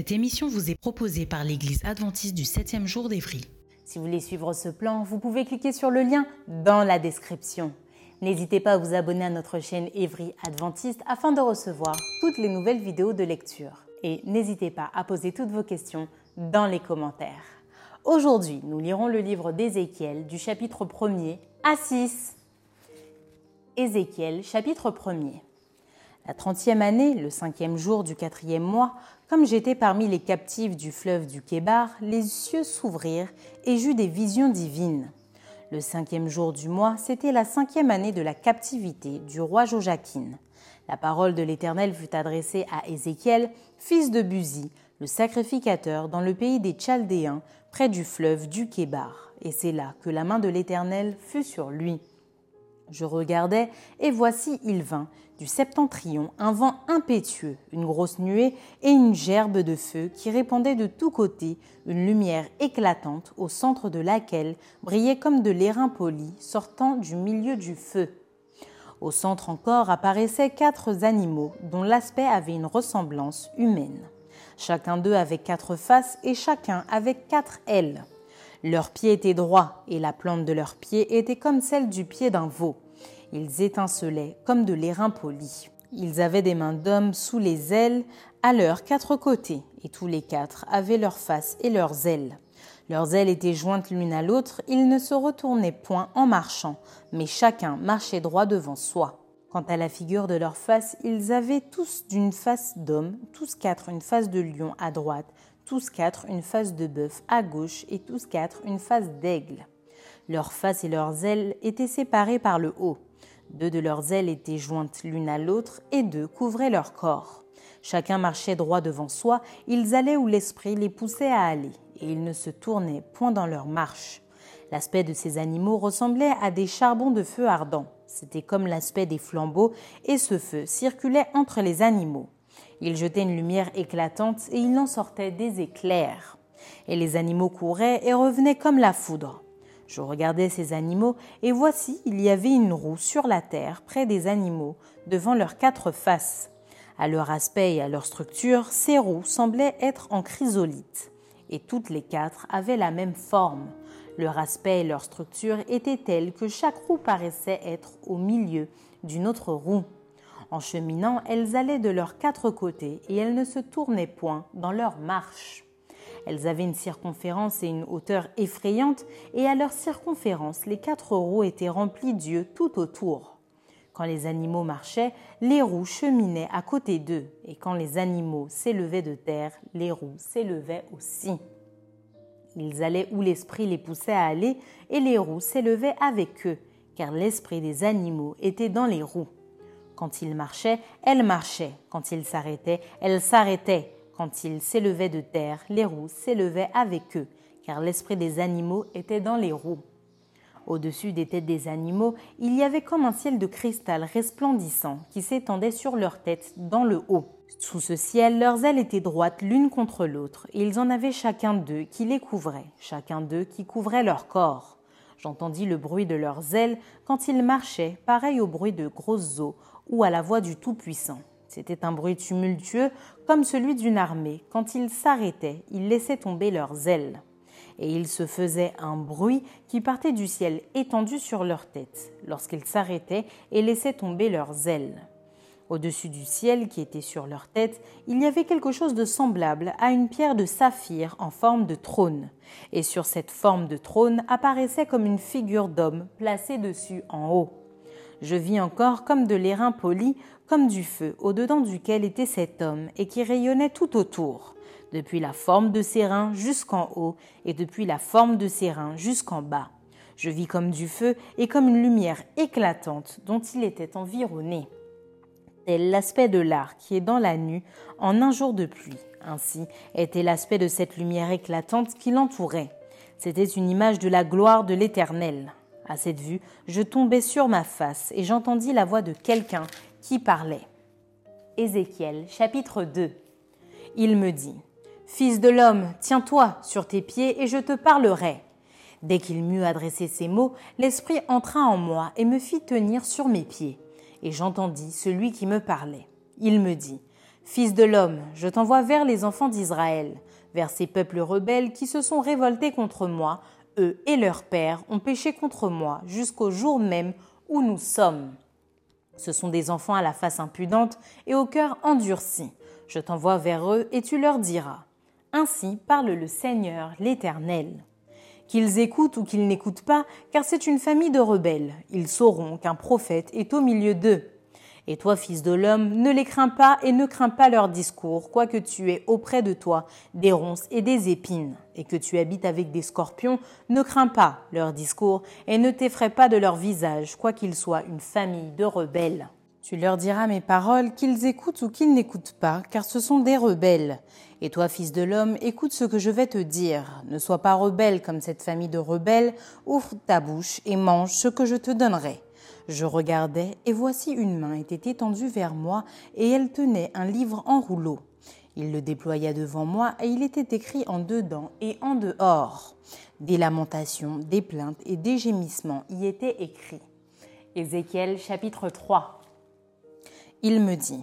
Cette émission vous est proposée par l'Église adventiste du 7e jour d'Évry. Si vous voulez suivre ce plan, vous pouvez cliquer sur le lien dans la description. N'hésitez pas à vous abonner à notre chaîne Évry Adventiste afin de recevoir toutes les nouvelles vidéos de lecture. Et n'hésitez pas à poser toutes vos questions dans les commentaires. Aujourd'hui, nous lirons le livre d'Ézéchiel du chapitre 1er à 6. Ézéchiel, chapitre 1er. La trentième année, le cinquième jour du quatrième mois, comme j'étais parmi les captifs du fleuve du Kébar, les cieux s'ouvrirent et j'eus des visions divines. Le cinquième jour du mois, c'était la cinquième année de la captivité du roi Joachim. La parole de l'Éternel fut adressée à Ézéchiel, fils de Buzi, le sacrificateur, dans le pays des Chaldéens, près du fleuve du Kébar. Et c'est là que la main de l'Éternel fut sur lui. Je regardais, et voici il vint, du septentrion, un vent impétueux, une grosse nuée et une gerbe de feu qui répandait de tous côtés une lumière éclatante au centre de laquelle brillait comme de l'airain poli sortant du milieu du feu. Au centre encore apparaissaient quatre animaux dont l'aspect avait une ressemblance humaine. Chacun d'eux avait quatre faces et chacun avait quatre ailes. Leurs pieds étaient droits et la plante de leurs pieds était comme celle du pied d'un veau. Ils étincelaient comme de l'airain poli. Ils avaient des mains d'hommes sous les ailes à leurs quatre côtés, et tous les quatre avaient leurs faces et leurs ailes. Leurs ailes étaient jointes l'une à l'autre, ils ne se retournaient point en marchant, mais chacun marchait droit devant soi. Quant à la figure de leur face, ils avaient tous d'une face d'homme, tous quatre une face de lion à droite, tous quatre une face de bœuf à gauche et tous quatre une face d'aigle. Leurs faces et leurs ailes étaient séparées par le haut. Deux de leurs ailes étaient jointes l'une à l'autre et deux couvraient leur corps. Chacun marchait droit devant soi, ils allaient où l'esprit les poussait à aller, et ils ne se tournaient point dans leur marche. L'aspect de ces animaux ressemblait à des charbons de feu ardents. C'était comme l'aspect des flambeaux, et ce feu circulait entre les animaux. Il jetait une lumière éclatante et il en sortait des éclairs. Et les animaux couraient et revenaient comme la foudre. Je regardais ces animaux, et voici, il y avait une roue sur la terre, près des animaux, devant leurs quatre faces. À leur aspect et à leur structure, ces roues semblaient être en chrysolite, et toutes les quatre avaient la même forme. Leur aspect et leur structure étaient tels que chaque roue paraissait être au milieu d'une autre roue. En cheminant, elles allaient de leurs quatre côtés et elles ne se tournaient point dans leur marche. Elles avaient une circonférence et une hauteur effrayantes, et à leur circonférence, les quatre roues étaient remplies d'yeux tout autour. Quand les animaux marchaient, les roues cheminaient à côté d'eux, et quand les animaux s'élevaient de terre, les roues s'élevaient aussi. Ils allaient où l'esprit les poussait à aller, et les roues s'élevaient avec eux, car l'esprit des animaux était dans les roues. Quand ils marchaient, elles marchaient. Quand ils s'arrêtaient, elles s'arrêtaient. Quand ils s'élevaient de terre, les roues s'élevaient avec eux, car l'esprit des animaux était dans les roues. Au-dessus des têtes des animaux, il y avait comme un ciel de cristal resplendissant qui s'étendait sur leurs têtes dans le haut. Sous ce ciel, leurs ailes étaient droites l'une contre l'autre, et ils en avaient chacun d'eux qui les couvrait, chacun d'eux qui couvrait leur corps. J'entendis le bruit de leurs ailes quand ils marchaient, pareil au bruit de grosses eaux ou à la voix du Tout-Puissant. C'était un bruit tumultueux comme celui d'une armée. Quand ils s'arrêtaient, ils laissaient tomber leurs ailes. Et il se faisait un bruit qui partait du ciel étendu sur leurs têtes, lorsqu'ils s'arrêtaient et laissaient tomber leurs ailes. Au-dessus du ciel qui était sur leur tête, il y avait quelque chose de semblable à une pierre de saphir en forme de trône. Et sur cette forme de trône apparaissait comme une figure d'homme placée dessus en haut. Je vis encore comme de l'airain poli, comme du feu, au-dedans duquel était cet homme, et qui rayonnait tout autour, depuis la forme de ses reins jusqu'en haut, et depuis la forme de ses reins jusqu'en bas. Je vis comme du feu et comme une lumière éclatante dont il était environné. Tel l'aspect de l'art qui est dans la nue en un jour de pluie. Ainsi était l'aspect de cette lumière éclatante qui l'entourait. C'était une image de la gloire de l'Éternel. À cette vue, je tombai sur ma face et j'entendis la voix de quelqu'un qui parlait. Ézéchiel chapitre 2 Il me dit, Fils de l'homme, tiens-toi sur tes pieds et je te parlerai. Dès qu'il m'eut adressé ces mots, l'Esprit entra en moi et me fit tenir sur mes pieds. Et j'entendis celui qui me parlait. Il me dit, Fils de l'homme, je t'envoie vers les enfants d'Israël, vers ces peuples rebelles qui se sont révoltés contre moi, eux et leurs pères ont péché contre moi jusqu'au jour même où nous sommes. Ce sont des enfants à la face impudente et au cœur endurci. Je t'envoie vers eux et tu leur diras. Ainsi parle le Seigneur l'Éternel. Qu'ils écoutent ou qu'ils n'écoutent pas, car c'est une famille de rebelles. Ils sauront qu'un prophète est au milieu d'eux. Et toi, fils de l'homme, ne les crains pas et ne crains pas leur discours, quoique tu aies auprès de toi des ronces et des épines, et que tu habites avec des scorpions, ne crains pas leur discours et ne t'effraie pas de leur visage, quoiqu'ils soient une famille de rebelles. Tu leur diras mes paroles, qu'ils écoutent ou qu'ils n'écoutent pas, car ce sont des rebelles. Et toi, fils de l'homme, écoute ce que je vais te dire. Ne sois pas rebelle comme cette famille de rebelles, ouvre ta bouche et mange ce que je te donnerai. Je regardais, et voici une main était étendue vers moi, et elle tenait un livre en rouleau. Il le déploya devant moi, et il était écrit en dedans et en dehors. Des lamentations, des plaintes et des gémissements y étaient écrits. Ézéchiel chapitre 3 Il me dit,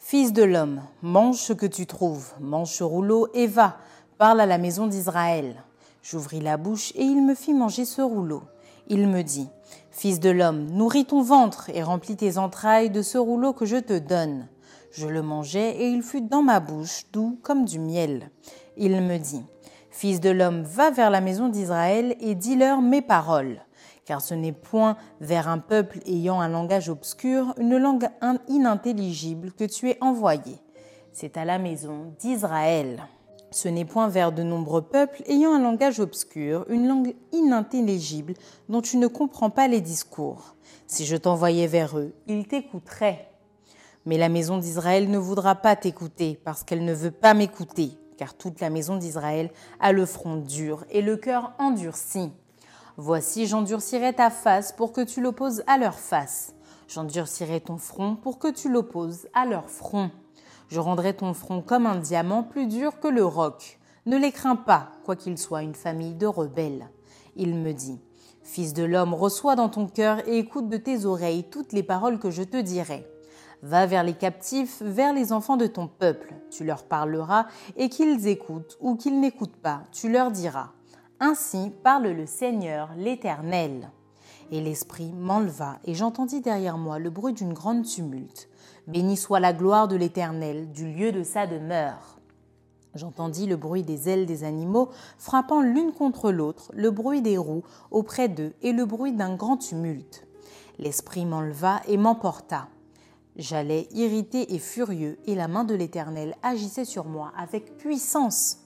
Fils de l'homme, mange ce que tu trouves, mange ce rouleau et va, parle à la maison d'Israël. J'ouvris la bouche et il me fit manger ce rouleau. Il me dit, Fils de l'homme, nourris ton ventre et remplis tes entrailles de ce rouleau que je te donne. Je le mangeai et il fut dans ma bouche, doux comme du miel. Il me dit, Fils de l'homme, va vers la maison d'Israël et dis-leur mes paroles. Car ce n'est point vers un peuple ayant un langage obscur, une langue inintelligible que tu es envoyé. C'est à la maison d'Israël. Ce n'est point vers de nombreux peuples ayant un langage obscur, une langue inintelligible dont tu ne comprends pas les discours. Si je t'envoyais vers eux, ils t'écouteraient. Mais la maison d'Israël ne voudra pas t'écouter parce qu'elle ne veut pas m'écouter, car toute la maison d'Israël a le front dur et le cœur endurci. Voici, j'endurcirai ta face pour que tu l'opposes à leur face. J'endurcirai ton front pour que tu l'opposes à leur front. Je rendrai ton front comme un diamant plus dur que le roc. Ne les crains pas, quoiqu'ils soient une famille de rebelles. Il me dit, Fils de l'homme, reçois dans ton cœur et écoute de tes oreilles toutes les paroles que je te dirai. Va vers les captifs, vers les enfants de ton peuple. Tu leur parleras, et qu'ils écoutent ou qu'ils n'écoutent pas, tu leur diras. Ainsi parle le Seigneur l'Éternel. Et l'Esprit m'enleva, et j'entendis derrière moi le bruit d'une grande tumulte. Béni soit la gloire de l'Éternel, du lieu de sa demeure. J'entendis le bruit des ailes des animaux frappant l'une contre l'autre, le bruit des roues auprès d'eux et le bruit d'un grand tumulte. L'Esprit m'enleva et m'emporta. J'allais irrité et furieux, et la main de l'Éternel agissait sur moi avec puissance.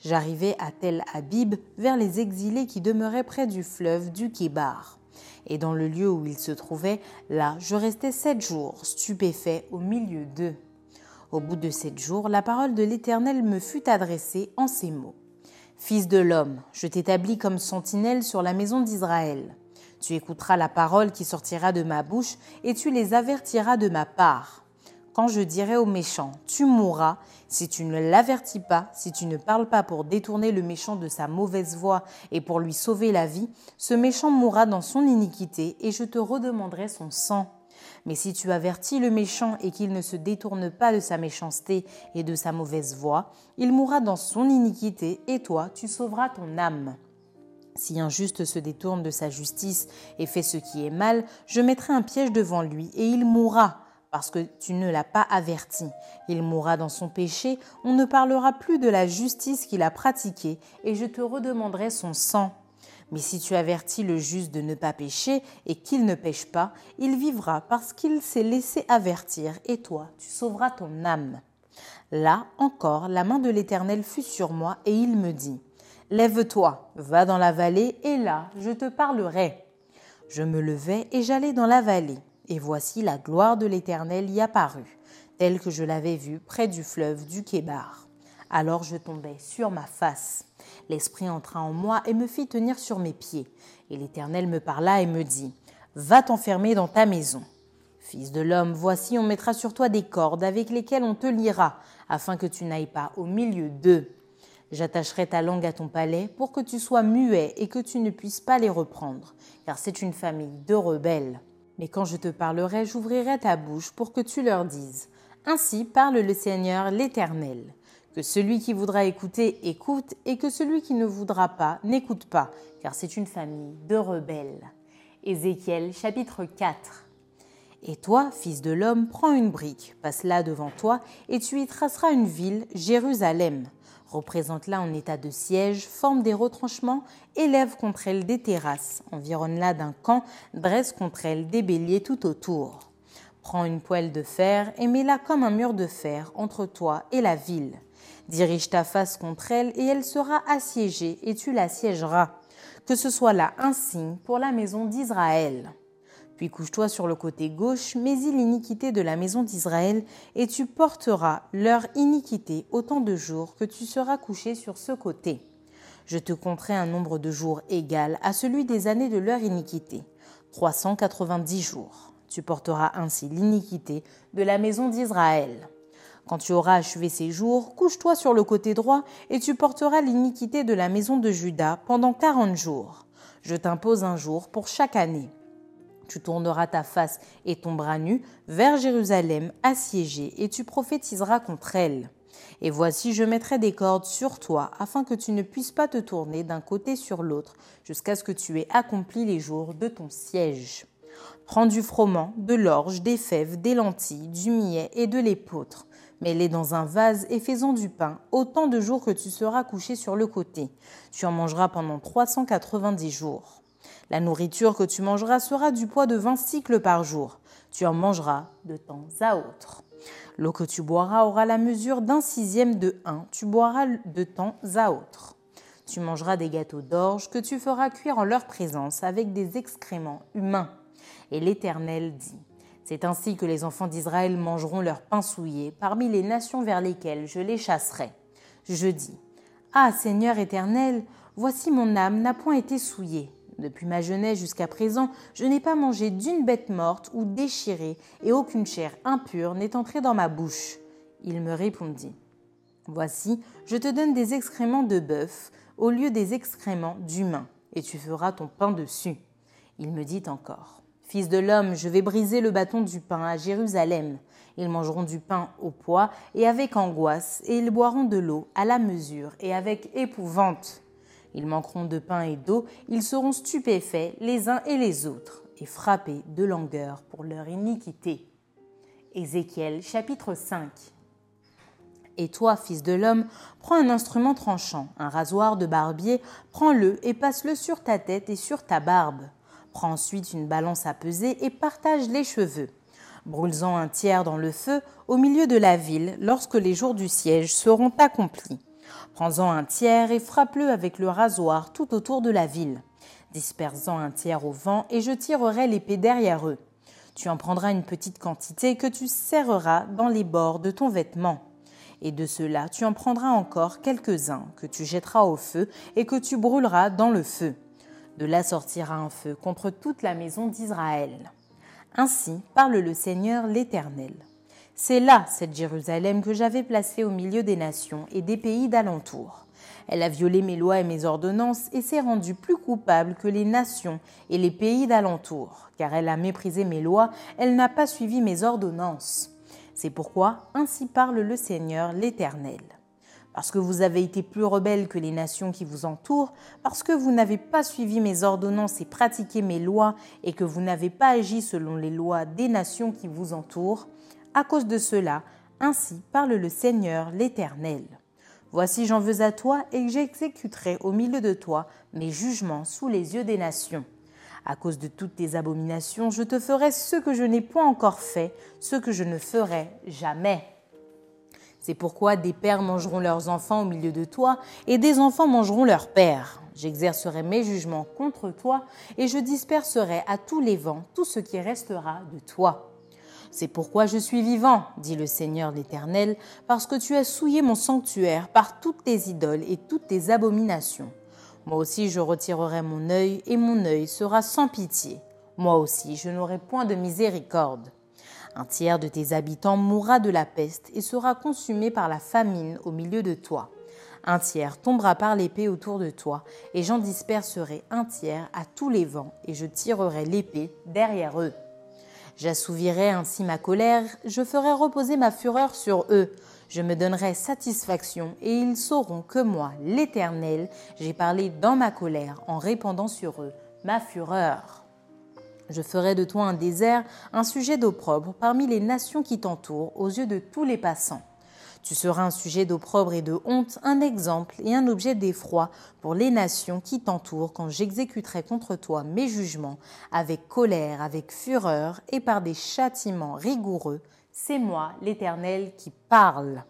J'arrivai à Tel Habib, vers les exilés qui demeuraient près du fleuve du Kébar et dans le lieu où il se trouvait, là, je restai sept jours, stupéfait au milieu d'eux. Au bout de sept jours, la parole de l'Éternel me fut adressée en ces mots. Fils de l'homme, je t'établis comme sentinelle sur la maison d'Israël. Tu écouteras la parole qui sortira de ma bouche, et tu les avertiras de ma part. Quand je dirai au méchant, tu mourras, si tu ne l'avertis pas, si tu ne parles pas pour détourner le méchant de sa mauvaise voie et pour lui sauver la vie, ce méchant mourra dans son iniquité et je te redemanderai son sang. Mais si tu avertis le méchant et qu'il ne se détourne pas de sa méchanceté et de sa mauvaise voie, il mourra dans son iniquité et toi, tu sauveras ton âme. Si un juste se détourne de sa justice et fait ce qui est mal, je mettrai un piège devant lui et il mourra parce que tu ne l'as pas averti. Il mourra dans son péché, on ne parlera plus de la justice qu'il a pratiquée, et je te redemanderai son sang. Mais si tu avertis le juste de ne pas pécher et qu'il ne pêche pas, il vivra parce qu'il s'est laissé avertir, et toi, tu sauveras ton âme. Là encore, la main de l'Éternel fut sur moi, et il me dit, Lève-toi, va dans la vallée, et là, je te parlerai. Je me levai et j'allai dans la vallée, et voici la gloire de l'Éternel y apparut, telle que je l'avais vue près du fleuve du Kébar. Alors je tombai sur ma face. L'Esprit entra en moi et me fit tenir sur mes pieds. Et l'Éternel me parla et me dit, Va t'enfermer dans ta maison. Fils de l'homme, voici on mettra sur toi des cordes avec lesquelles on te liera, afin que tu n'ailles pas au milieu d'eux. J'attacherai ta langue à ton palais pour que tu sois muet et que tu ne puisses pas les reprendre, car c'est une famille de rebelles. Mais quand je te parlerai, j'ouvrirai ta bouche pour que tu leur dises. Ainsi parle le Seigneur l'Éternel. Que celui qui voudra écouter écoute et que celui qui ne voudra pas n'écoute pas, car c'est une famille de rebelles. Ézéchiel chapitre 4. Et toi, fils de l'homme, prends une brique, passe-la devant toi, et tu y traceras une ville, Jérusalem. Représente-la en état de siège, forme des retranchements, élève contre elle des terrasses, environne-la d'un camp, dresse contre elle des béliers tout autour. Prends une poêle de fer et mets-la comme un mur de fer entre toi et la ville. Dirige ta face contre elle et elle sera assiégée et tu l'assiégeras. Que ce soit là un signe pour la maison d'Israël. Puis couche-toi sur le côté gauche, mais-y l'iniquité de la maison d'Israël, et tu porteras leur iniquité autant de jours que tu seras couché sur ce côté. Je te compterai un nombre de jours égal à celui des années de leur iniquité, 390 jours. Tu porteras ainsi l'iniquité de la maison d'Israël. Quand tu auras achevé ces jours, couche-toi sur le côté droit, et tu porteras l'iniquité de la maison de Juda pendant quarante jours. Je t'impose un jour pour chaque année tu tourneras ta face et ton bras nu vers Jérusalem assiégée, et tu prophétiseras contre elle. Et voici, je mettrai des cordes sur toi, afin que tu ne puisses pas te tourner d'un côté sur l'autre, jusqu'à ce que tu aies accompli les jours de ton siège. Prends du froment, de l'orge, des fèves, des lentilles, du millet et de l'épeautre. Mets-les dans un vase et fais-en du pain, autant de jours que tu seras couché sur le côté. Tu en mangeras pendant 390 jours. La nourriture que tu mangeras sera du poids de 20 cycles par jour. Tu en mangeras de temps à autre. L'eau que tu boiras aura la mesure d'un sixième de un. Tu boiras de temps à autre. Tu mangeras des gâteaux d'orge que tu feras cuire en leur présence avec des excréments humains. Et l'Éternel dit, C'est ainsi que les enfants d'Israël mangeront leur pain souillé parmi les nations vers lesquelles je les chasserai. Je dis, Ah Seigneur éternel, voici mon âme n'a point été souillée. Depuis ma jeunesse jusqu'à présent, je n'ai pas mangé d'une bête morte ou déchirée, et aucune chair impure n'est entrée dans ma bouche. Il me répondit. Voici, je te donne des excréments de bœuf au lieu des excréments d'humain, et tu feras ton pain dessus. Il me dit encore. Fils de l'homme, je vais briser le bâton du pain à Jérusalem. Ils mangeront du pain au poids et avec angoisse, et ils boiront de l'eau à la mesure et avec épouvante. Ils manqueront de pain et d'eau, ils seront stupéfaits les uns et les autres, et frappés de langueur pour leur iniquité. Ézéchiel chapitre 5 Et toi, fils de l'homme, prends un instrument tranchant, un rasoir de barbier, prends-le et passe-le sur ta tête et sur ta barbe. Prends ensuite une balance à peser et partage les cheveux. Brûle-en un tiers dans le feu au milieu de la ville lorsque les jours du siège seront accomplis. Prends-en un tiers et frappe-le avec le rasoir tout autour de la ville. Disperse-en un tiers au vent et je tirerai l'épée derrière eux. Tu en prendras une petite quantité que tu serreras dans les bords de ton vêtement. Et de cela tu en prendras encore quelques-uns que tu jetteras au feu et que tu brûleras dans le feu. De là sortira un feu contre toute la maison d'Israël. Ainsi parle le Seigneur l'Éternel. C'est là, cette Jérusalem, que j'avais placée au milieu des nations et des pays d'alentour. Elle a violé mes lois et mes ordonnances et s'est rendue plus coupable que les nations et les pays d'alentour, car elle a méprisé mes lois, elle n'a pas suivi mes ordonnances. C'est pourquoi ainsi parle le Seigneur l'Éternel. Parce que vous avez été plus rebelles que les nations qui vous entourent, parce que vous n'avez pas suivi mes ordonnances et pratiqué mes lois, et que vous n'avez pas agi selon les lois des nations qui vous entourent, à cause de cela, ainsi parle le Seigneur l'Éternel. Voici j'en veux à toi et j'exécuterai au milieu de toi mes jugements sous les yeux des nations. À cause de toutes tes abominations, je te ferai ce que je n'ai point encore fait, ce que je ne ferai jamais. C'est pourquoi des pères mangeront leurs enfants au milieu de toi, et des enfants mangeront leurs pères. J'exercerai mes jugements contre toi, et je disperserai à tous les vents tout ce qui restera de toi. C'est pourquoi je suis vivant, dit le Seigneur l'Éternel, parce que tu as souillé mon sanctuaire par toutes tes idoles et toutes tes abominations. Moi aussi je retirerai mon œil, et mon œil sera sans pitié. Moi aussi je n'aurai point de miséricorde. Un tiers de tes habitants mourra de la peste et sera consumé par la famine au milieu de toi. Un tiers tombera par l'épée autour de toi, et j'en disperserai un tiers à tous les vents, et je tirerai l'épée derrière eux. J'assouvirai ainsi ma colère, je ferai reposer ma fureur sur eux, je me donnerai satisfaction, et ils sauront que moi, l'Éternel, j'ai parlé dans ma colère en répandant sur eux ma fureur. Je ferai de toi un désert, un sujet d'opprobre parmi les nations qui t'entourent, aux yeux de tous les passants. Tu seras un sujet d'opprobre et de honte, un exemple et un objet d'effroi pour les nations qui t'entourent quand j'exécuterai contre toi mes jugements avec colère, avec fureur et par des châtiments rigoureux. C'est moi, l'Éternel, qui parle.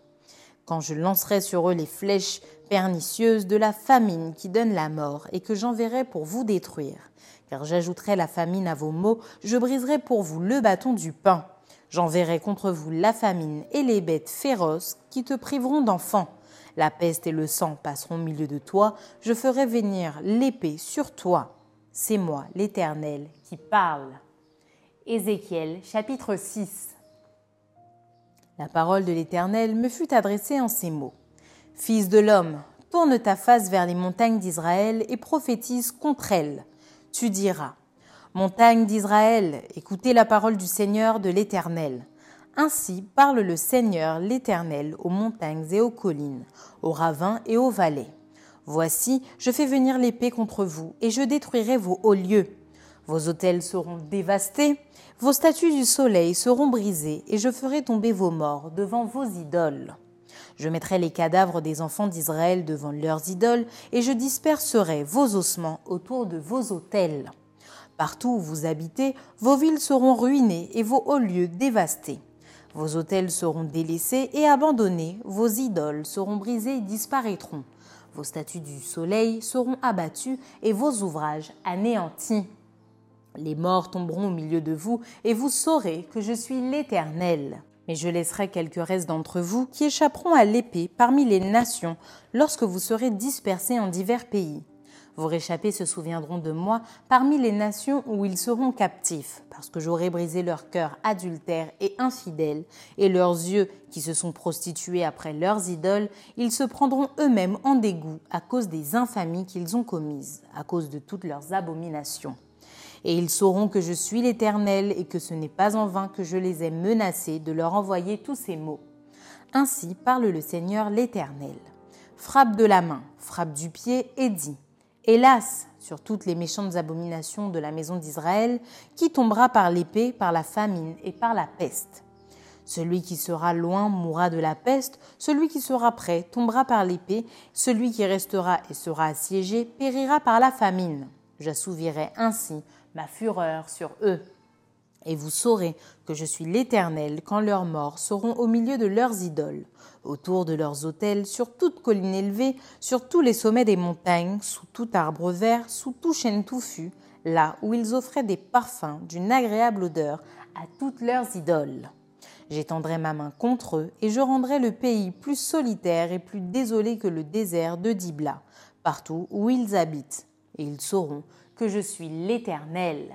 Quand je lancerai sur eux les flèches pernicieuses de la famine qui donne la mort et que j'enverrai pour vous détruire car j'ajouterai la famine à vos maux, je briserai pour vous le bâton du pain. J'enverrai contre vous la famine et les bêtes féroces qui te priveront d'enfants. La peste et le sang passeront au milieu de toi, je ferai venir l'épée sur toi. C'est moi, l'Éternel, qui parle. Ézéchiel chapitre 6 La parole de l'Éternel me fut adressée en ces mots. Fils de l'homme, tourne ta face vers les montagnes d'Israël et prophétise contre elles tu diras Montagne d'Israël, écoutez la parole du Seigneur de l'Éternel. Ainsi parle le Seigneur l'Éternel aux montagnes et aux collines, aux ravins et aux vallées. Voici, je fais venir l'épée contre vous, et je détruirai vos hauts lieux. Vos autels seront dévastés, vos statues du soleil seront brisées, et je ferai tomber vos morts devant vos idoles. Je mettrai les cadavres des enfants d'Israël devant leurs idoles, et je disperserai vos ossements autour de vos autels. Partout où vous habitez, vos villes seront ruinées et vos hauts lieux dévastés. Vos autels seront délaissés et abandonnés, vos idoles seront brisées et disparaîtront. Vos statues du soleil seront abattues et vos ouvrages anéantis. Les morts tomberont au milieu de vous, et vous saurez que je suis l'Éternel mais je laisserai quelques restes d'entre vous qui échapperont à l'épée parmi les nations lorsque vous serez dispersés en divers pays. Vos réchappés se souviendront de moi parmi les nations où ils seront captifs, parce que j'aurai brisé leur cœur adultère et infidèle, et leurs yeux qui se sont prostitués après leurs idoles, ils se prendront eux-mêmes en dégoût à cause des infamies qu'ils ont commises, à cause de toutes leurs abominations. Et ils sauront que je suis l'Éternel et que ce n'est pas en vain que je les ai menacés de leur envoyer tous ces mots. Ainsi parle le Seigneur l'Éternel. Frappe de la main, frappe du pied et dit Hélas sur toutes les méchantes abominations de la maison d'Israël, qui tombera par l'épée, par la famine et par la peste. Celui qui sera loin mourra de la peste, celui qui sera près tombera par l'épée, celui qui restera et sera assiégé périra par la famine. J'assouvirai ainsi ma fureur sur eux. Et vous saurez que je suis l'Éternel quand leurs morts seront au milieu de leurs idoles, autour de leurs autels, sur toute colline élevée, sur tous les sommets des montagnes, sous tout arbre vert, sous tout chêne touffu, là où ils offraient des parfums d'une agréable odeur à toutes leurs idoles. J'étendrai ma main contre eux et je rendrai le pays plus solitaire et plus désolé que le désert de Dibla, partout où ils habitent. Et ils sauront que je suis l'Éternel.